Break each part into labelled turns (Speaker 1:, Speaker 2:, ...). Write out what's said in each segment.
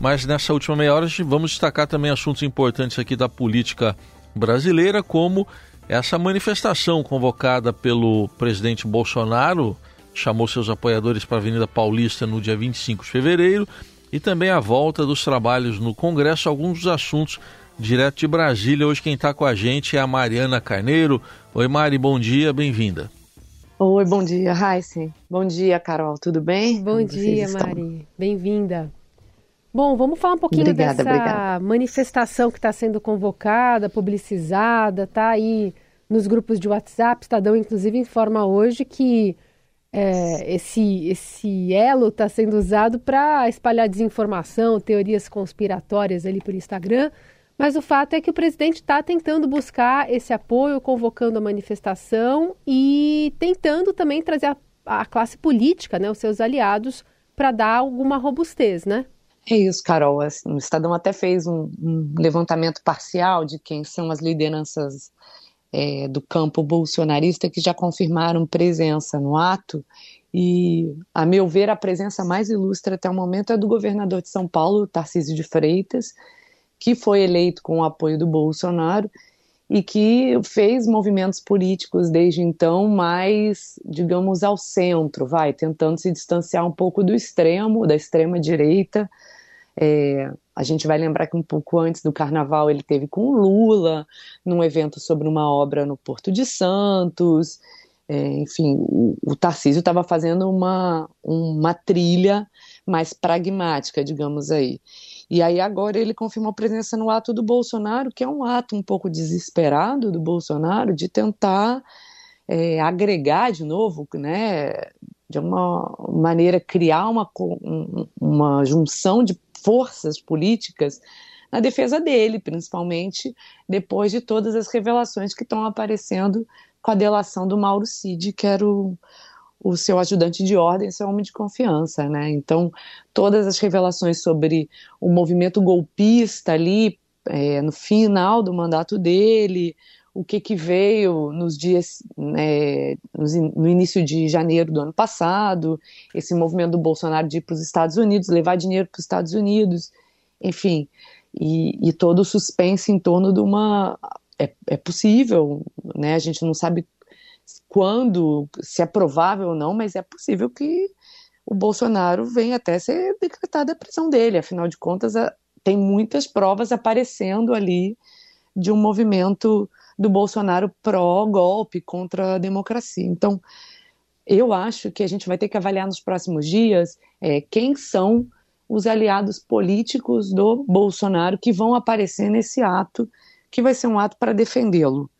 Speaker 1: mas nessa última meia hora vamos destacar também assuntos importantes aqui da política brasileira, como essa manifestação convocada pelo presidente Bolsonaro, chamou seus apoiadores para a Avenida Paulista no dia 25 de fevereiro, e também a volta dos trabalhos no Congresso, alguns dos assuntos direto de Brasília. Hoje quem está com a gente é a Mariana Carneiro. Oi Mari, bom dia, bem-vinda.
Speaker 2: Oi, bom dia, Raíssen. Bom dia, Carol, tudo bem?
Speaker 3: Bom Como dia, Mari, bem-vinda. Bom, vamos falar um pouquinho obrigada, dessa obrigada. manifestação que está sendo convocada, publicizada, está aí nos grupos de WhatsApp. Estadão, inclusive, informa hoje que é, esse, esse elo está sendo usado para espalhar desinformação, teorias conspiratórias ali por Instagram. Mas o fato é que o presidente está tentando buscar esse apoio, convocando a manifestação e tentando também trazer a, a classe política, né, os seus aliados, para dar alguma robustez, né?
Speaker 2: É isso, Carol. Assim, o Estadão até fez um, um levantamento parcial de quem são as lideranças é, do campo bolsonarista que já confirmaram presença no ato. E, a meu ver, a presença mais ilustre até o momento é do governador de São Paulo, Tarcísio de Freitas, que foi eleito com o apoio do Bolsonaro e que fez movimentos políticos desde então mais, digamos, ao centro, vai, tentando se distanciar um pouco do extremo, da extrema direita. É, a gente vai lembrar que um pouco antes do carnaval ele teve com Lula, num evento sobre uma obra no Porto de Santos. É, enfim, o, o Tarcísio estava fazendo uma, uma trilha mais pragmática, digamos aí. E aí agora ele confirmou presença no ato do Bolsonaro, que é um ato um pouco desesperado do Bolsonaro de tentar é, agregar de novo, né, de uma maneira criar uma, uma junção de forças políticas na defesa dele, principalmente depois de todas as revelações que estão aparecendo com a delação do Mauro Cid, que era o, o seu ajudante de ordem, seu homem de confiança, né? Então, todas as revelações sobre o movimento golpista ali é, no final do mandato dele, o que que veio nos dias, né, no início de janeiro do ano passado, esse movimento do Bolsonaro de ir para os Estados Unidos, levar dinheiro para os Estados Unidos, enfim, e, e, todo o suspense em torno de uma é, é possível, né? A gente não sabe quando, se é provável ou não, mas é possível que o Bolsonaro venha até ser decretada a prisão dele. Afinal de contas, tem muitas provas aparecendo ali de um movimento do Bolsonaro pró-golpe contra a democracia. Então, eu acho que a gente vai ter que avaliar nos próximos dias é, quem são os aliados políticos do Bolsonaro que vão aparecer nesse ato, que vai ser um ato para defendê-lo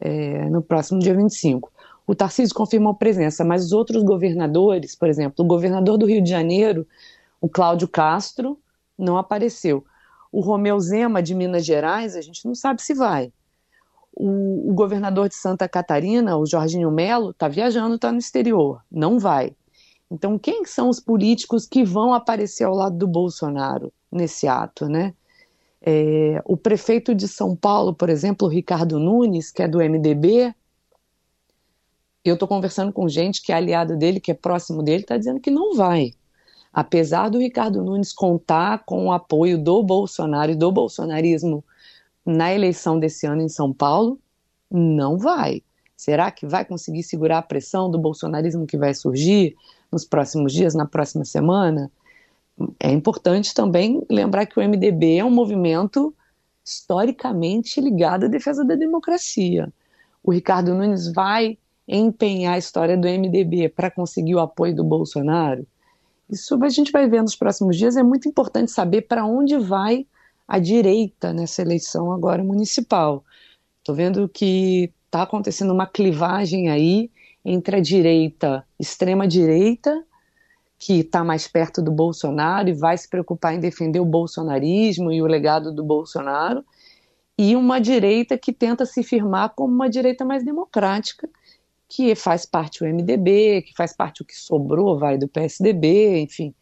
Speaker 2: é, no próximo dia 25 o Tarcísio confirmou presença, mas os outros governadores, por exemplo, o governador do Rio de Janeiro, o Cláudio Castro, não apareceu. O Romeu Zema, de Minas Gerais, a gente não sabe se vai. O, o governador de Santa Catarina, o Jorginho Melo, está viajando, está no exterior, não vai. Então, quem são os políticos que vão aparecer ao lado do Bolsonaro nesse ato, né? É, o prefeito de São Paulo, por exemplo, Ricardo Nunes, que é do MDB, eu estou conversando com gente que é aliado dele, que é próximo dele, está dizendo que não vai. Apesar do Ricardo Nunes contar com o apoio do Bolsonaro e do bolsonarismo na eleição desse ano em São Paulo, não vai. Será que vai conseguir segurar a pressão do bolsonarismo que vai surgir nos próximos dias, na próxima semana? É importante também lembrar que o MDB é um movimento historicamente ligado à defesa da democracia. O Ricardo Nunes vai empenhar a história do MDB para conseguir o apoio do Bolsonaro, isso a gente vai ver nos próximos dias. É muito importante saber para onde vai a direita nessa eleição agora municipal. Estou vendo que está acontecendo uma clivagem aí entre a direita, extrema direita, que está mais perto do Bolsonaro e vai se preocupar em defender o bolsonarismo e o legado do Bolsonaro, e uma direita que tenta se firmar como uma direita mais democrática que faz parte o MDB, que faz parte o que sobrou, vai do PSDB, enfim,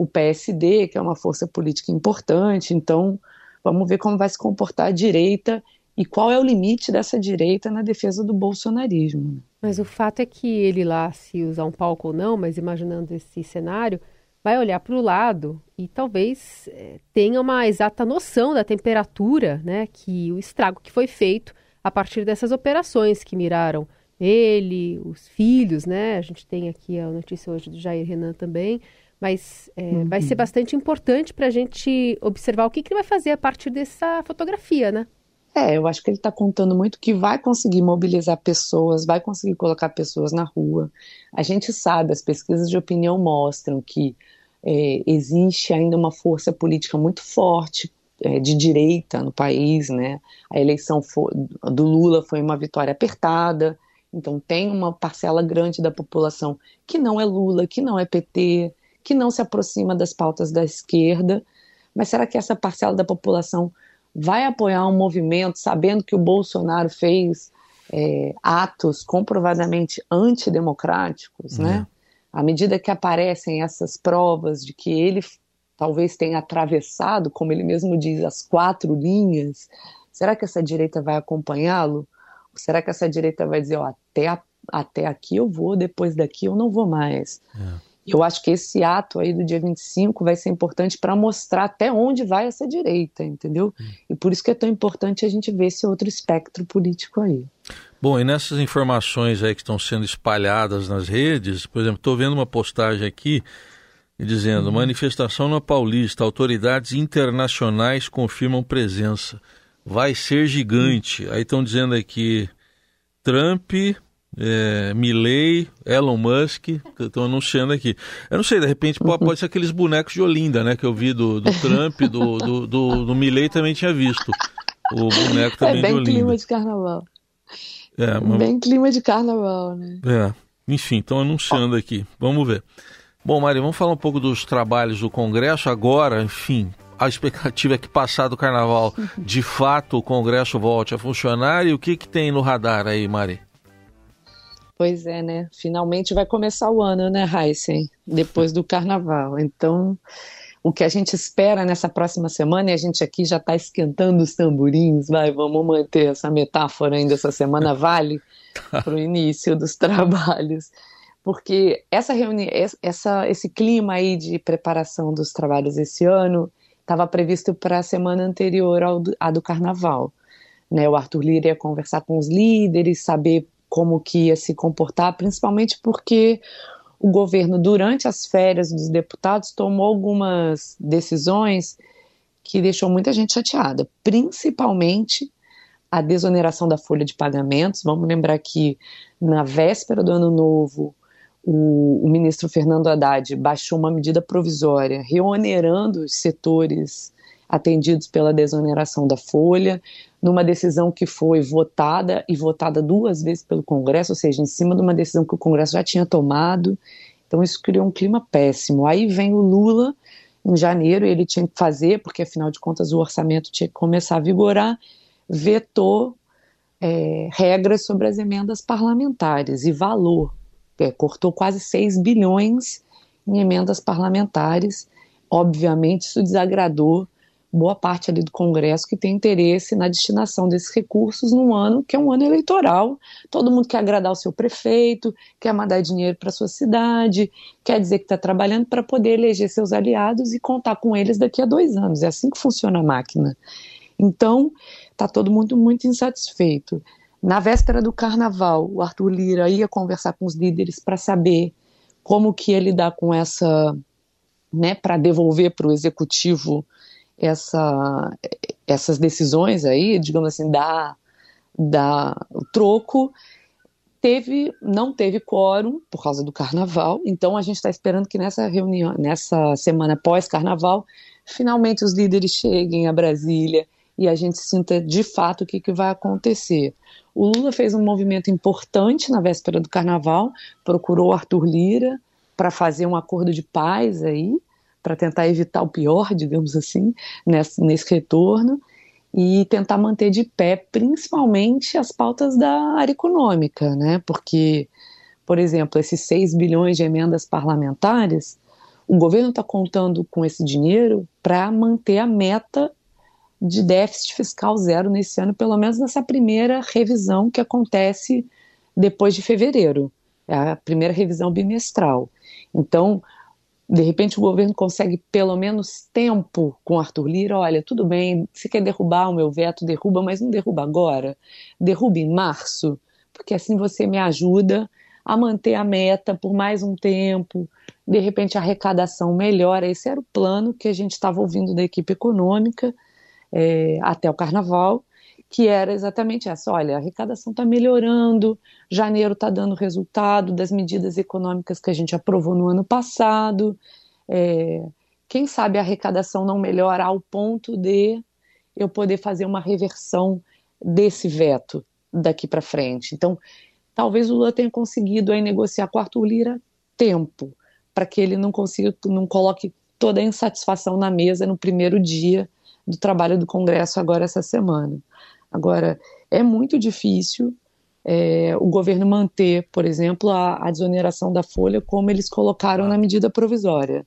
Speaker 2: o PSD, que é uma força política importante. Então, vamos ver como vai se comportar a direita e qual é o limite dessa direita na defesa do bolsonarismo.
Speaker 3: Mas o fato é que ele lá, se usar um palco ou não, mas imaginando esse cenário, vai olhar para o lado e talvez é, tenha uma exata noção da temperatura, né, que o estrago que foi feito a partir dessas operações que miraram ele, os filhos, né? A gente tem aqui a notícia hoje do Jair Renan também, mas é, uhum. vai ser bastante importante para a gente observar o que, que ele vai fazer a partir dessa fotografia, né?
Speaker 2: É, eu acho que ele está contando muito que vai conseguir mobilizar pessoas, vai conseguir colocar pessoas na rua. A gente sabe, as pesquisas de opinião mostram que é, existe ainda uma força política muito forte é, de direita no país, né? A eleição for, do Lula foi uma vitória apertada, então tem uma parcela grande da população que não é Lula, que não é PT, que não se aproxima das pautas da esquerda. Mas será que essa parcela da população vai apoiar um movimento sabendo que o Bolsonaro fez é, atos comprovadamente antidemocráticos, né? Uhum. À medida que aparecem essas provas de que ele talvez tenha atravessado, como ele mesmo diz, as quatro linhas, será que essa direita vai acompanhá-lo? Será que essa direita vai dizer, ó, até, até aqui eu vou, depois daqui eu não vou mais? É. Eu acho que esse ato aí do dia 25 vai ser importante para mostrar até onde vai essa direita, entendeu? Hum. E por isso que é tão importante a gente ver esse outro espectro político aí.
Speaker 1: Bom, e nessas informações aí que estão sendo espalhadas nas redes, por exemplo, estou vendo uma postagem aqui dizendo: uhum. manifestação na Paulista, autoridades internacionais confirmam presença vai ser gigante. Aí estão dizendo aqui Trump, é, Milley, Elon Musk, estão anunciando aqui. Eu não sei, de repente pode, pode, ser aqueles bonecos de Olinda, né? Que eu vi do, do Trump, do, do, do, do Milley também tinha visto. O boneco também é
Speaker 2: bem
Speaker 1: de Olinda.
Speaker 2: clima de carnaval. É, mas... Bem clima de carnaval, né?
Speaker 1: É, enfim, estão anunciando aqui. Vamos ver. Bom, Mari, vamos falar um pouco dos trabalhos do Congresso agora, enfim, a expectativa é que passado o carnaval, de fato, o Congresso volte a funcionar. E o que, que tem no radar aí, Mari?
Speaker 2: Pois é, né? Finalmente vai começar o ano, né, Heisen? Depois do carnaval. Então, o que a gente espera nessa próxima semana, e a gente aqui já está esquentando os tamborins, vai, vamos manter essa metáfora ainda essa semana, vale para o início dos trabalhos. Porque essa reunião, essa, esse clima aí de preparação dos trabalhos esse ano estava previsto para a semana anterior ao à do carnaval. Né, o Arthur Lira ia conversar com os líderes, saber como que ia se comportar, principalmente porque o governo, durante as férias dos deputados, tomou algumas decisões que deixou muita gente chateada, principalmente a desoneração da folha de pagamentos. Vamos lembrar que na véspera do ano novo, o, o, ministro Fernando Haddad baixou uma medida provisória reonerando os setores atendidos pela desoneração da folha, numa decisão que foi votada e votada duas vezes pelo Congresso, ou seja, em cima de uma decisão que o Congresso já tinha tomado. Então isso criou um clima péssimo. Aí vem o Lula em janeiro, ele tinha que fazer, porque afinal de contas o orçamento tinha que começar a vigorar, vetou é, regras sobre as emendas parlamentares e valor é, cortou quase 6 bilhões em emendas parlamentares. Obviamente, isso desagradou boa parte ali do Congresso que tem interesse na destinação desses recursos num ano que é um ano eleitoral. Todo mundo quer agradar o seu prefeito, quer mandar dinheiro para sua cidade, quer dizer que está trabalhando para poder eleger seus aliados e contar com eles daqui a dois anos. É assim que funciona a máquina. Então, está todo mundo muito insatisfeito. Na véspera do carnaval, o Arthur Lira ia conversar com os líderes para saber como que ele dá com essa, né, para devolver para o executivo essa, essas decisões aí, digamos assim, dar, dar o troco. Teve, não teve quórum por causa do carnaval, então a gente está esperando que nessa reunião, nessa semana pós-carnaval, finalmente os líderes cheguem a Brasília e a gente sinta de fato o que, que vai acontecer. O Lula fez um movimento importante na véspera do carnaval, procurou Arthur Lira para fazer um acordo de paz aí, para tentar evitar o pior, digamos assim, nesse, nesse retorno e tentar manter de pé principalmente as pautas da área econômica, né? Porque, por exemplo, esses 6 bilhões de emendas parlamentares, o governo está contando com esse dinheiro para manter a meta de déficit fiscal zero nesse ano, pelo menos nessa primeira revisão que acontece depois de fevereiro. É a primeira revisão bimestral. Então, de repente o governo consegue pelo menos tempo com Arthur Lira, olha, tudo bem, você quer derrubar o meu veto, derruba, mas não derruba agora, derruba em março, porque assim você me ajuda a manter a meta por mais um tempo, de repente a arrecadação melhora, esse era o plano que a gente estava ouvindo da equipe econômica é, até o carnaval, que era exatamente essa: olha, a arrecadação está melhorando, janeiro está dando resultado das medidas econômicas que a gente aprovou no ano passado. É, quem sabe a arrecadação não melhora ao ponto de eu poder fazer uma reversão desse veto daqui para frente. Então, talvez o Lula tenha conseguido aí negociar com Arthur Lira tempo para que ele não consiga, não coloque toda a insatisfação na mesa no primeiro dia do trabalho do Congresso agora essa semana. Agora, é muito difícil é, o governo manter, por exemplo, a, a, desoneração da folha como eles colocaram na medida provisória.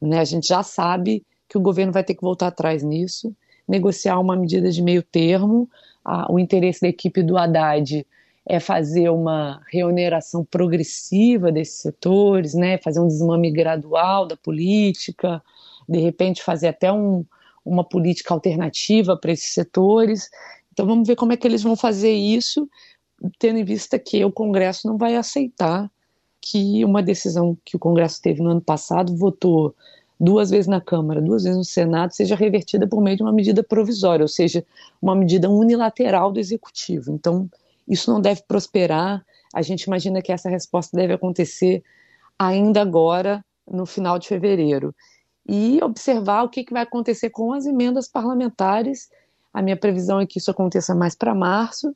Speaker 2: Né? A gente já sabe que o governo vai ter que voltar atrás nisso, negociar uma medida de meio termo. A, o interesse da equipe do Haddad é fazer uma reoneração progressiva desses setores, né? fazer um desmame gradual da política, de repente fazer até um, uma política alternativa para esses setores. Então vamos ver como é que eles vão fazer isso, tendo em vista que o Congresso não vai aceitar que uma decisão que o Congresso teve no ano passado, votou duas vezes na Câmara, duas vezes no Senado, seja revertida por meio de uma medida provisória, ou seja, uma medida unilateral do Executivo. Então, isso não deve prosperar. A gente imagina que essa resposta deve acontecer ainda agora, no final de fevereiro. E observar o que, vai acontecer com as emendas parlamentares a minha previsão é que isso aconteça mais para março,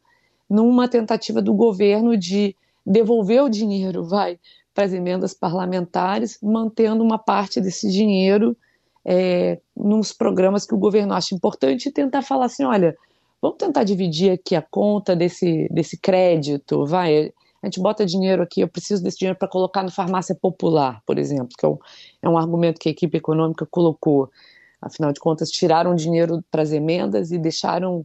Speaker 2: numa tentativa do governo de devolver o dinheiro, vai, para as emendas parlamentares, mantendo uma parte desse dinheiro é, nos programas que o governo acha importante e tentar falar assim, olha, vamos tentar dividir aqui a conta desse, desse crédito, vai, a gente bota dinheiro aqui, eu preciso desse dinheiro para colocar no farmácia popular, por exemplo, que é um, é um argumento que a equipe econômica colocou. Afinal de contas, tiraram dinheiro para as emendas e deixaram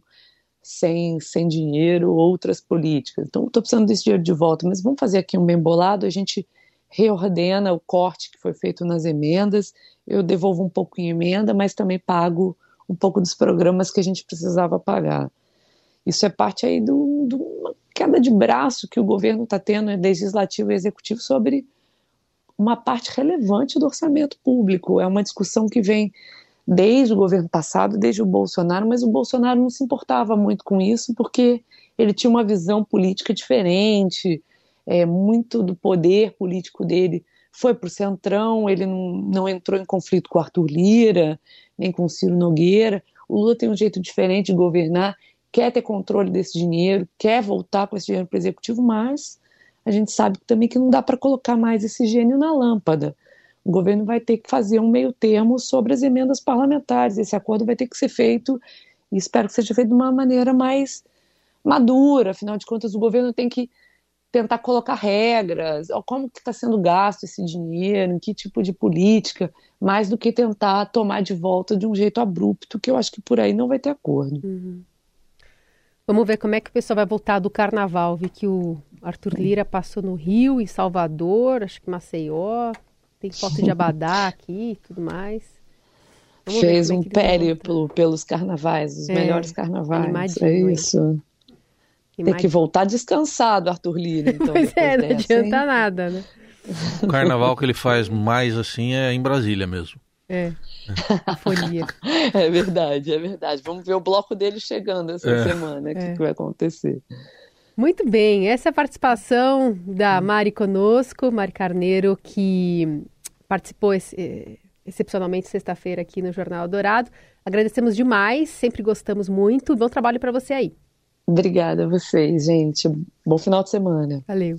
Speaker 2: sem, sem dinheiro outras políticas. Então, estou precisando desse dinheiro de volta, mas vamos fazer aqui um bem bolado, a gente reordena o corte que foi feito nas emendas, eu devolvo um pouco em emenda, mas também pago um pouco dos programas que a gente precisava pagar. Isso é parte aí de uma queda de braço que o governo está tendo, legislativo e executivo, sobre uma parte relevante do orçamento público. É uma discussão que vem desde o governo passado, desde o Bolsonaro, mas o Bolsonaro não se importava muito com isso porque ele tinha uma visão política diferente, é, muito do poder político dele foi para o Centrão, ele não, não entrou em conflito com Arthur Lira, nem com Ciro Nogueira. O Lula tem um jeito diferente de governar, quer ter controle desse dinheiro, quer voltar com esse dinheiro para o executivo, mas a gente sabe também que não dá para colocar mais esse gênio na lâmpada o governo vai ter que fazer um meio termo sobre as emendas parlamentares. Esse acordo vai ter que ser feito, e espero que seja feito de uma maneira mais madura, afinal de contas o governo tem que tentar colocar regras, como que está sendo gasto esse dinheiro, em que tipo de política, mais do que tentar tomar de volta de um jeito abrupto, que eu acho que por aí não vai ter acordo.
Speaker 3: Uhum. Vamos ver como é que o pessoal vai voltar do carnaval. Vi que o Arthur Lira passou no Rio, em Salvador, acho que Maceió, tem foto de Abadá aqui e tudo mais.
Speaker 2: Vamos Fez é um périplo pelos carnavais, os é, melhores carnavais. É isso. Tem que voltar descansado, Arthur Lira. Então,
Speaker 3: pois é, não dessa, adianta hein? nada, né?
Speaker 1: O carnaval que ele faz mais assim é em Brasília mesmo.
Speaker 3: É. A folia.
Speaker 2: É verdade, é verdade. Vamos ver o bloco dele chegando essa é. semana, o que, é. que vai acontecer.
Speaker 3: Muito bem, essa é a participação da Mari conosco, Mari Carneiro, que participou esse, excepcionalmente sexta-feira aqui no Jornal Dourado. Agradecemos demais, sempre gostamos muito. Bom trabalho para você aí.
Speaker 2: Obrigada a vocês, gente. Bom final de semana.
Speaker 3: Valeu.